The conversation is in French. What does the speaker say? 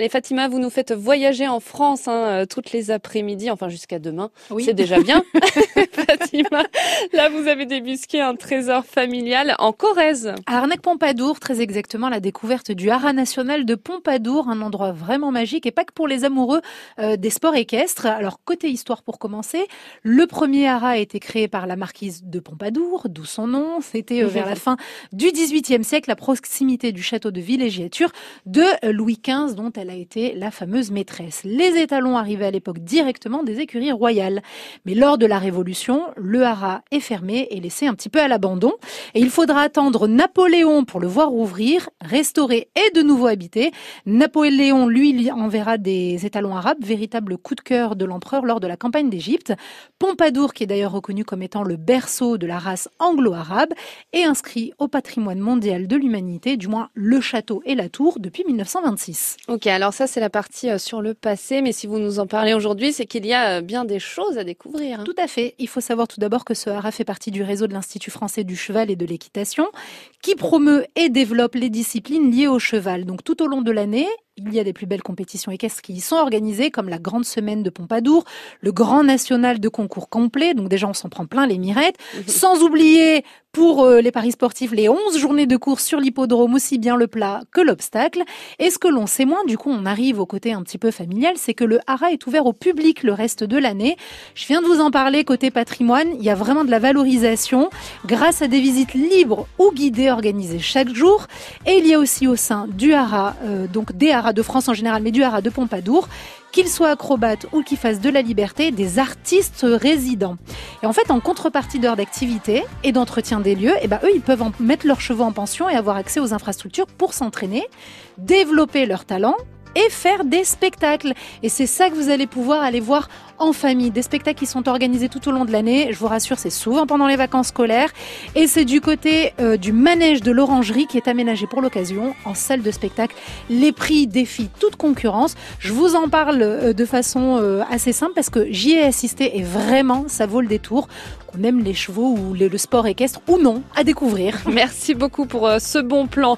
Allez Fatima, vous nous faites voyager en France hein, toutes les après-midi, enfin jusqu'à demain. Oui. C'est déjà bien. Fatima, là vous avez débusqué un trésor familial en Corrèze. À Arnaque-Pompadour, très exactement, la découverte du haras national de Pompadour, un endroit vraiment magique et pas que pour les amoureux euh, des sports équestres. Alors côté histoire pour commencer, le premier haras a été créé par la marquise de Pompadour, d'où son nom. C'était euh, vers la fin du XVIIIe siècle, à proximité du château de villégiature de Louis XV, dont elle a été la fameuse maîtresse. Les étalons arrivaient à l'époque directement des écuries royales. Mais lors de la Révolution, le haras est fermé et laissé un petit peu à l'abandon. Et il faudra attendre Napoléon pour le voir ouvrir, restaurer et de nouveau habiter. Napoléon, lui, enverra des étalons arabes, véritable coup de cœur de l'empereur lors de la campagne d'Égypte. Pompadour, qui est d'ailleurs reconnu comme étant le berceau de la race anglo-arabe, est inscrit au patrimoine mondial de l'humanité, du moins le château et la tour, depuis 1926. Ok, ça c'est la partie euh, sur le passé, mais si vous nous en parlez aujourd'hui, c'est qu'il y a euh, bien des choses à découvrir. hein. Tout à fait. Il faut savoir tout d'abord que ce haras fait partie du réseau de l'Institut français du cheval et de l'équitation, qui promeut et développe les disciplines liées au cheval. Donc tout au long de l'année, il y a des plus belles compétitions équestres qui y sont organisées, comme la Grande Semaine de Pompadour, le Grand National de concours complet, donc déjà on s'en prend plein les mirettes, sans oublier pour euh, les paris sportifs les 11 journées de course sur l'hippodrome, aussi bien le plat que l'obstacle. Et ce que l'on sait moins, du coup on arrive au côté un petit peu familial, c'est que le haras est ouvert au public le reste de l'année. Je viens de vous en parler côté patrimoine, il y a vraiment de la valorisation grâce à des visites libres ou guidées organisées chaque jour. Et il y a aussi au sein du haras, euh, donc des haras de France en général, mais du haras de Pompadour, qu'ils soient acrobates ou qu'ils fassent de la liberté, des artistes résidents. Et en fait, en contrepartie d'heures d'activité et d'entretien des lieux, eh ben, eux, ils peuvent en mettre leurs chevaux en pension et avoir accès aux infrastructures pour s'entraîner, développer leurs talents et faire des spectacles. Et c'est ça que vous allez pouvoir aller voir en famille. Des spectacles qui sont organisés tout au long de l'année. Je vous rassure, c'est souvent pendant les vacances scolaires. Et c'est du côté euh, du manège de l'Orangerie qui est aménagé pour l'occasion en salle de spectacle. Les prix défient toute concurrence. Je vous en parle euh, de façon euh, assez simple parce que j'y ai assisté et vraiment, ça vaut le détour. Aime les chevaux ou le, sport équestre ou non, à découvrir. Merci beaucoup pour ce bon plan.